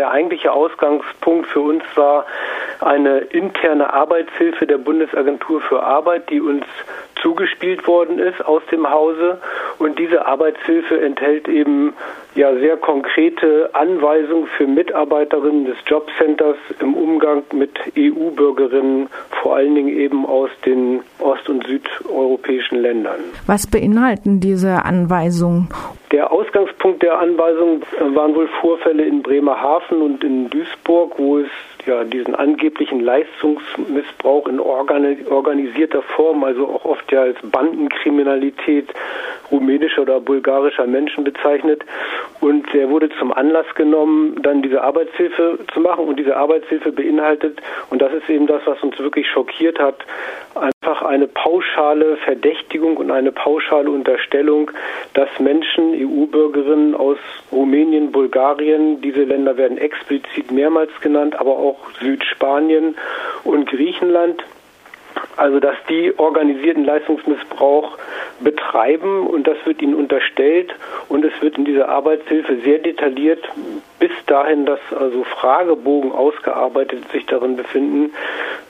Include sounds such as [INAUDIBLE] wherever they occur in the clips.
der eigentliche Ausgangspunkt für uns war eine interne Arbeitshilfe der Bundesagentur für Arbeit, die uns zugespielt worden ist aus dem Hause. Und diese Arbeitshilfe enthält eben ja sehr konkrete Anweisungen für Mitarbeiterinnen des Jobcenters im Umgang mit EU-Bürgerinnen, vor allen Dingen eben aus den ost- und südeuropäischen Ländern. Was beinhalten diese Anweisungen? Der Ausgangspunkt der Anweisungen waren wohl Vorfälle in Bremerhaven und in Duisburg, wo es ja diesen angeblichen Leistungsmissbrauch in organisierter Form, also auch oft ja als Bandenkriminalität rumänischer oder bulgarischer Menschen bezeichnet. Und der wurde zum Anlass genommen, dann diese Arbeitshilfe zu machen. Und diese Arbeitshilfe beinhaltet, und das ist eben das, was uns wirklich schockiert hat, einfach eine pauschale Verdächtigung und eine pauschale Unterstellung, dass Menschen, EU-Bürgerinnen aus Rumänien, Bulgarien, diese Länder werden explizit mehrmals genannt, aber auch Südspanien und Griechenland, also dass die organisierten Leistungsmissbrauch betreiben und das wird ihnen unterstellt und es wird in dieser Arbeitshilfe sehr detailliert bis dahin, dass also Fragebogen ausgearbeitet sich darin befinden,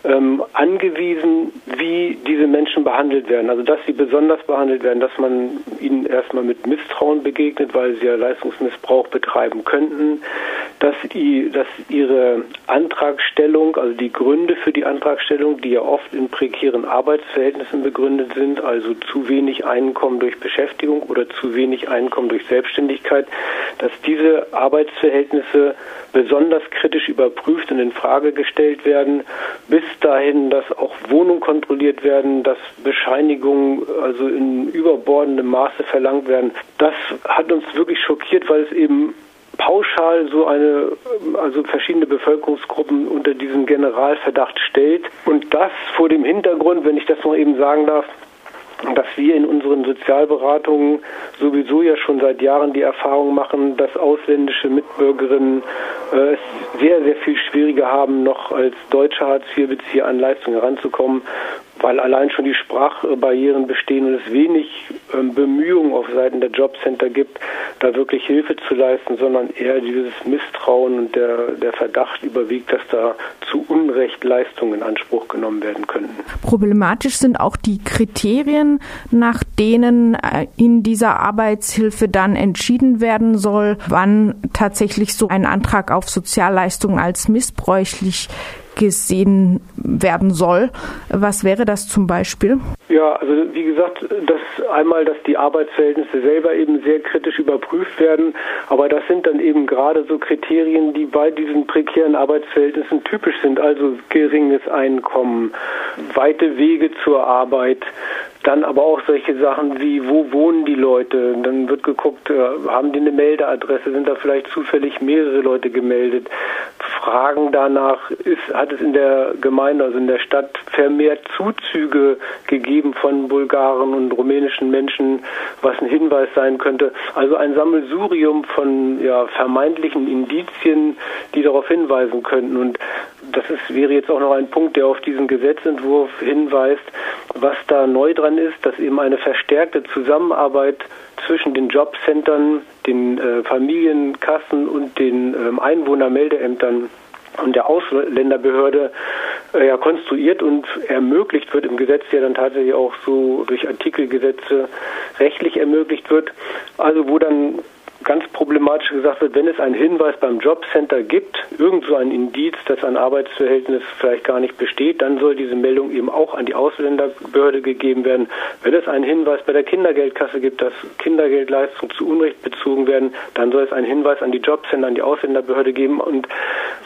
ähm, angewiesen, behandelt werden. Also dass sie besonders behandelt werden, dass man ihnen erstmal mit Misstrauen begegnet, weil sie ja Leistungsmissbrauch betreiben könnten, dass, die, dass ihre Antragstellung, also die Gründe für die Antragstellung, die ja oft in prekären Arbeitsverhältnissen begründet sind, also zu wenig Einkommen durch Beschäftigung oder zu wenig Einkommen durch Selbstständigkeit, dass diese Arbeitsverhältnisse besonders kritisch überprüft und in Frage gestellt werden, bis dahin, dass auch Wohnungen kontrolliert werden, dass Bescheinigungen also in überbordendem Maße verlangt werden. Das hat uns wirklich schockiert, weil es eben pauschal so eine, also verschiedene Bevölkerungsgruppen unter diesen Generalverdacht stellt. Und das vor dem Hintergrund, wenn ich das noch eben sagen darf, dass wir in unseren Sozialberatungen sowieso ja schon seit Jahren die Erfahrung machen, dass ausländische Mitbürgerinnen äh, es sehr, sehr viel schwieriger haben, noch als deutsche Hartz-IV-Bezieher an Leistungen heranzukommen, weil allein schon die Sprachbarrieren bestehen und es wenig ähm, Bemühungen auf Seiten der Jobcenter gibt, da wirklich Hilfe zu leisten, sondern eher dieses Misstrauen und der, der Verdacht überwiegt, dass da zu Unrecht Leistungen in Anspruch genommen werden könnten. Problematisch sind auch die Kriterien, nach denen äh, in dieser Arbeitshilfe dann entschieden werden soll, wann tatsächlich so ein Antrag auf Sozialleistungen als missbräuchlich gesehen werden soll. Was wäre das zum Beispiel? Ja, also wie gesagt, dass einmal, dass die Arbeitsverhältnisse selber eben sehr kritisch überprüft werden, aber das sind dann eben gerade so Kriterien, die bei diesen prekären Arbeitsverhältnissen typisch sind, also geringes Einkommen, weite Wege zur Arbeit, dann aber auch solche Sachen wie, wo wohnen die Leute? Dann wird geguckt, äh, haben die eine Meldeadresse? Sind da vielleicht zufällig mehrere Leute gemeldet? Fragen danach, ist, hat es in der Gemeinde, also in der Stadt, vermehrt Zuzüge gegeben von Bulgaren und rumänischen Menschen, was ein Hinweis sein könnte. Also ein Sammelsurium von ja, vermeintlichen Indizien, die darauf hinweisen könnten. Und das ist, wäre jetzt auch noch ein Punkt, der auf diesen Gesetzentwurf hinweist. Was da neu dran ist, dass eben eine verstärkte Zusammenarbeit zwischen den Jobcentern, den äh, Familienkassen und den ähm, Einwohnermeldeämtern und der Ausländerbehörde äh, ja, konstruiert und ermöglicht wird im Gesetz, ja dann tatsächlich auch so durch Artikelgesetze rechtlich ermöglicht wird. Also wo dann ganz problematisch gesagt wird, wenn es einen Hinweis beim Jobcenter gibt, irgend so ein Indiz, dass ein Arbeitsverhältnis vielleicht gar nicht besteht, dann soll diese Meldung eben auch an die Ausländerbehörde gegeben werden. Wenn es einen Hinweis bei der Kindergeldkasse gibt, dass Kindergeldleistungen zu Unrecht bezogen werden, dann soll es einen Hinweis an die Jobcenter, an die Ausländerbehörde geben. Und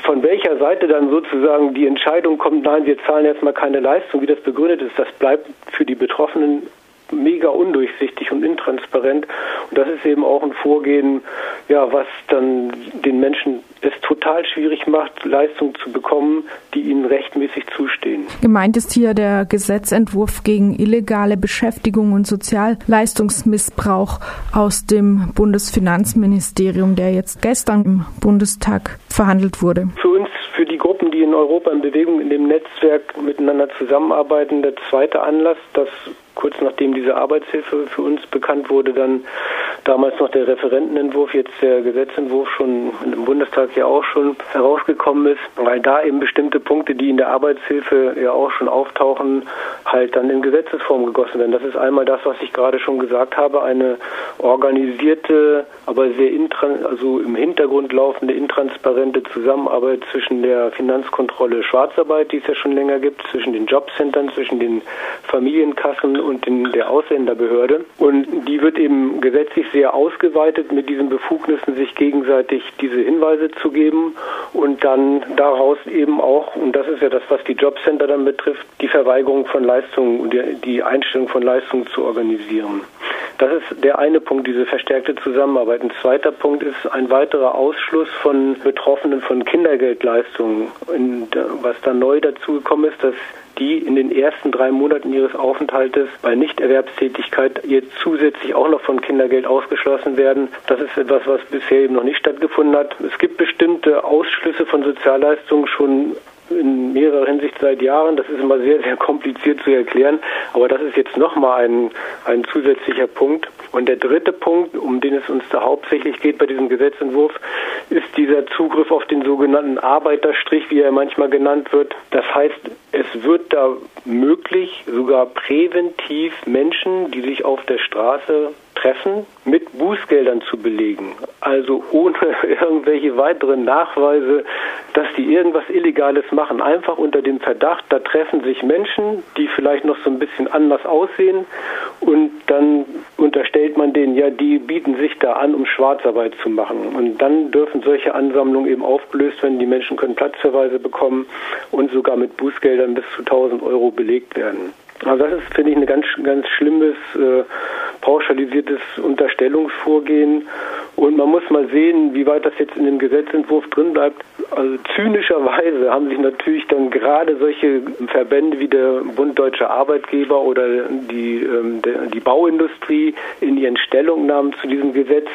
von welcher Seite dann sozusagen die Entscheidung kommt, nein, wir zahlen jetzt mal keine Leistung, wie das begründet ist, das bleibt für die Betroffenen mega undurchsichtig und intransparent. Und das ist eben auch ein Vorgehen, ja, was dann den Menschen es total schwierig macht, Leistungen zu bekommen, die ihnen rechtmäßig zustehen. Gemeint ist hier der Gesetzentwurf gegen illegale Beschäftigung und Sozialleistungsmissbrauch aus dem Bundesfinanzministerium, der jetzt gestern im Bundestag verhandelt wurde. Für uns, für die Gruppen, die in Europa in Bewegung in dem Netzwerk miteinander zusammenarbeiten, der zweite Anlass, dass kurz nachdem diese Arbeitshilfe für uns bekannt wurde, dann damals noch der Referentenentwurf, jetzt der Gesetzentwurf schon im Bundestag ja auch schon herausgekommen ist, weil da eben bestimmte Punkte, die in der Arbeitshilfe ja auch schon auftauchen, halt dann in Gesetzesform gegossen werden. Das ist einmal das, was ich gerade schon gesagt habe, eine organisierte, aber sehr also im Hintergrund laufende, intransparente Zusammenarbeit zwischen der Finanzkontrolle Schwarzarbeit, die es ja schon länger gibt, zwischen den Jobcentern, zwischen den Familienkassen und den, der Ausländerbehörde. Und die wird eben gesetzlich sehr ausgeweitet mit diesen Befugnissen, sich gegenseitig diese Hinweise zu geben und dann daraus eben auch, und das ist ja das, was die Jobcenter dann betrifft, die Verweigerung von Leistungen und die Einstellung von Leistungen zu organisieren. Das ist der eine Punkt, diese verstärkte Zusammenarbeit. Ein zweiter Punkt ist ein weiterer Ausschluss von Betroffenen von Kindergeldleistungen. Und was da neu dazugekommen ist, dass die in den ersten drei Monaten ihres Aufenthaltes bei Nichterwerbstätigkeit jetzt zusätzlich auch noch von Kindergeld ausgeschlossen werden. Das ist etwas, was bisher eben noch nicht stattgefunden hat. Es gibt bestimmte Ausschlüsse von Sozialleistungen schon in mehrerer Hinsicht seit Jahren. Das ist immer sehr, sehr kompliziert zu erklären. Aber das ist jetzt nochmal ein, ein zusätzlicher Punkt. Und der dritte Punkt, um den es uns da hauptsächlich geht bei diesem Gesetzentwurf, ist dieser Zugriff auf den sogenannten Arbeiterstrich, wie er manchmal genannt wird. Das heißt, es wird da möglich, sogar präventiv Menschen, die sich auf der Straße treffen, mit Bußgeldern zu belegen. Also ohne [LAUGHS] irgendwelche weiteren Nachweise, dass die irgendwas Illegales machen. Einfach unter dem Verdacht, da treffen sich Menschen, die vielleicht noch so ein bisschen anders aussehen und dann unterstellt man denen, ja, die bieten sich da an, um Schwarzarbeit zu machen. Und dann dürfen solche Ansammlungen eben aufgelöst werden. Die Menschen können Platzverweise bekommen und sogar mit Bußgeldern bis zu 1000 Euro belegt werden. Also das ist, finde ich, ein ganz, ganz schlimmes, äh, pauschalisiertes Unterstellungsvorgehen. Und man muss mal sehen, wie weit das jetzt in dem Gesetzentwurf drin bleibt. Also zynischerweise haben sich natürlich dann gerade solche Verbände wie der Bund Deutscher Arbeitgeber oder die, ähm, die Bauindustrie in ihren Stellungnahmen zu diesem Gesetz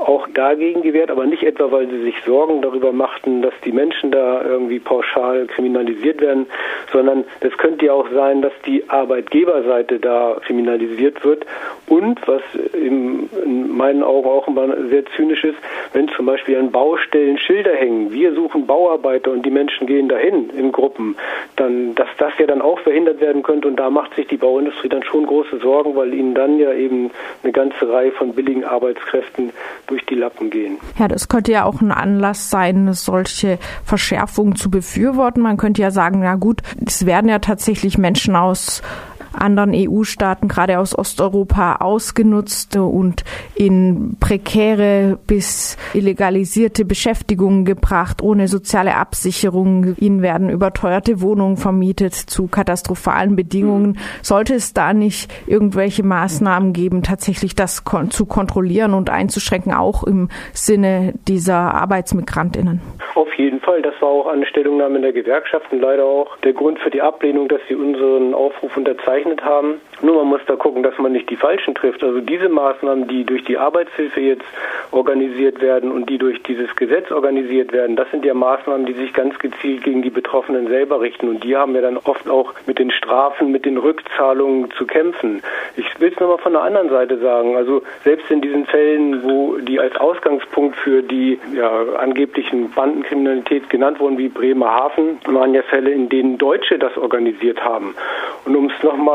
auch dagegen gewehrt, aber nicht etwa, weil sie sich Sorgen darüber machten, dass die Menschen da irgendwie pauschal kriminalisiert werden, sondern es könnte ja auch sein, dass die Arbeitgeberseite da kriminalisiert wird. Und, was in meinen Augen auch immer sehr zynisch ist, wenn zum Beispiel an Baustellen Schilder hängen, wir suchen Bauarbeiter und die Menschen gehen dahin in Gruppen, dann, dass das ja dann auch verhindert werden könnte und da macht sich die Bauindustrie dann schon große Sorgen, weil ihnen dann ja eben eine ganze Reihe von billigen Arbeitskräften durch die Lappen gehen. Ja, das könnte ja auch ein Anlass sein, solche Verschärfungen zu befürworten. Man könnte ja sagen, na gut, es werden ja tatsächlich Menschen aus anderen EU-Staaten, gerade aus Osteuropa, ausgenutzt und in prekäre bis illegalisierte Beschäftigungen gebracht, ohne soziale Absicherung. Ihnen werden überteuerte Wohnungen vermietet zu katastrophalen Bedingungen. Sollte es da nicht irgendwelche Maßnahmen geben, tatsächlich das zu kontrollieren und einzuschränken, auch im Sinne dieser Arbeitsmigrantinnen? Auf jeden Fall. Das war auch eine Stellungnahme der Gewerkschaften leider auch der Grund für die Ablehnung, dass sie unseren Aufruf unterzeichnet gezeichnet haben. Nur man muss da gucken, dass man nicht die Falschen trifft. Also diese Maßnahmen, die durch die Arbeitshilfe jetzt organisiert werden und die durch dieses Gesetz organisiert werden, das sind ja Maßnahmen, die sich ganz gezielt gegen die Betroffenen selber richten. Und die haben ja dann oft auch mit den Strafen, mit den Rückzahlungen zu kämpfen. Ich will es nochmal von der anderen Seite sagen. Also selbst in diesen Fällen, wo die als Ausgangspunkt für die ja, angeblichen Bandenkriminalität genannt wurden, wie Bremerhaven, waren ja Fälle, in denen Deutsche das organisiert haben. Und um es nochmal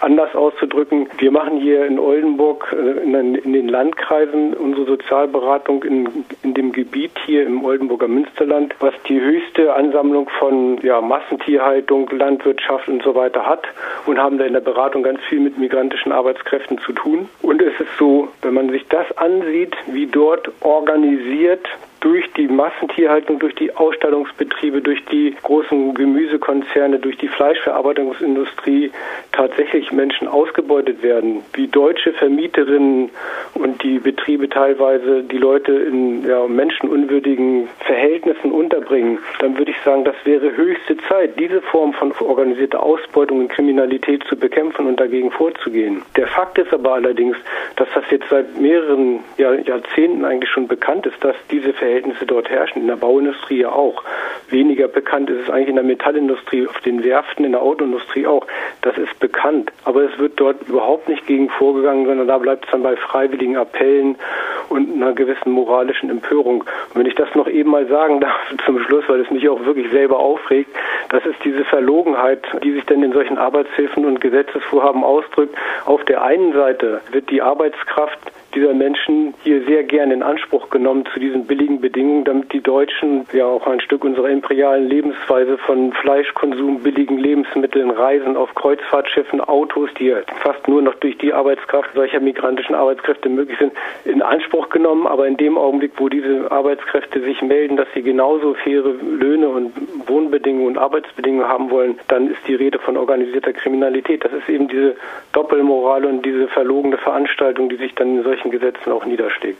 anders auszudrücken, wir machen hier in Oldenburg äh, in den Landkreisen unsere Sozialberatung in, in dem Gebiet hier im Oldenburger Münsterland, was die höchste Ansammlung von ja, Massentierhaltung, Landwirtschaft und so weiter hat und haben da in der Beratung ganz viel mit migrantischen Arbeitskräften zu tun. Und es ist so, wenn man sich das ansieht, wie dort organisiert durch die Massentierhaltung, durch die Ausstellungsbetriebe, durch die großen Gemüsekonzerne, durch die Fleischverarbeitungsindustrie tatsächlich Menschen ausgebeutet werden, wie deutsche Vermieterinnen und die Betriebe teilweise die Leute in ja, menschenunwürdigen Verhältnissen unterbringen, dann würde ich sagen, das wäre höchste Zeit, diese Form von organisierter Ausbeutung und Kriminalität zu bekämpfen und dagegen vorzugehen. Der Fakt ist aber allerdings, dass das jetzt seit mehreren Jahr, Jahrzehnten eigentlich schon bekannt ist, dass diese Verhältnisse dort herrschen, in der Bauindustrie ja auch. weniger bekannt ist es eigentlich in der Metallindustrie, auf den Werften, in der Autoindustrie auch. Das ist bekannt. Aber es wird dort überhaupt nicht gegen vorgegangen, sondern da bleibt es dann bei freiwilligen Appellen und einer gewissen moralischen Empörung. Und wenn ich das noch eben mal sagen [LAUGHS] darf zum Schluss, weil es mich auch wirklich selber aufregt, das ist diese Verlogenheit, die sich denn in solchen Arbeitshilfen und Gesetzesvorhaben ausdrückt. Auf der einen Seite wird die Arbeitskraft dieser Menschen hier sehr gern in Anspruch genommen zu diesen billigen Bedingungen, damit die Deutschen ja auch ein Stück unserer imperialen Lebensweise von Fleischkonsum, billigen Lebensmitteln, Reisen auf Kreuzfahrtschiffen, Autos, die fast nur noch durch die Arbeitskraft solcher migrantischen Arbeitskräfte möglich sind, in Anspruch genommen. Aber in dem Augenblick, wo diese Arbeitskräfte sich melden, dass sie genauso faire Löhne und Wohnbedingungen und Arbeitsbedingungen haben wollen, dann ist die Rede von organisierter Kriminalität. Das ist eben diese Doppelmoral und diese verlogene Veranstaltung, die sich dann in solchen Gesetzen auch niederschlägt.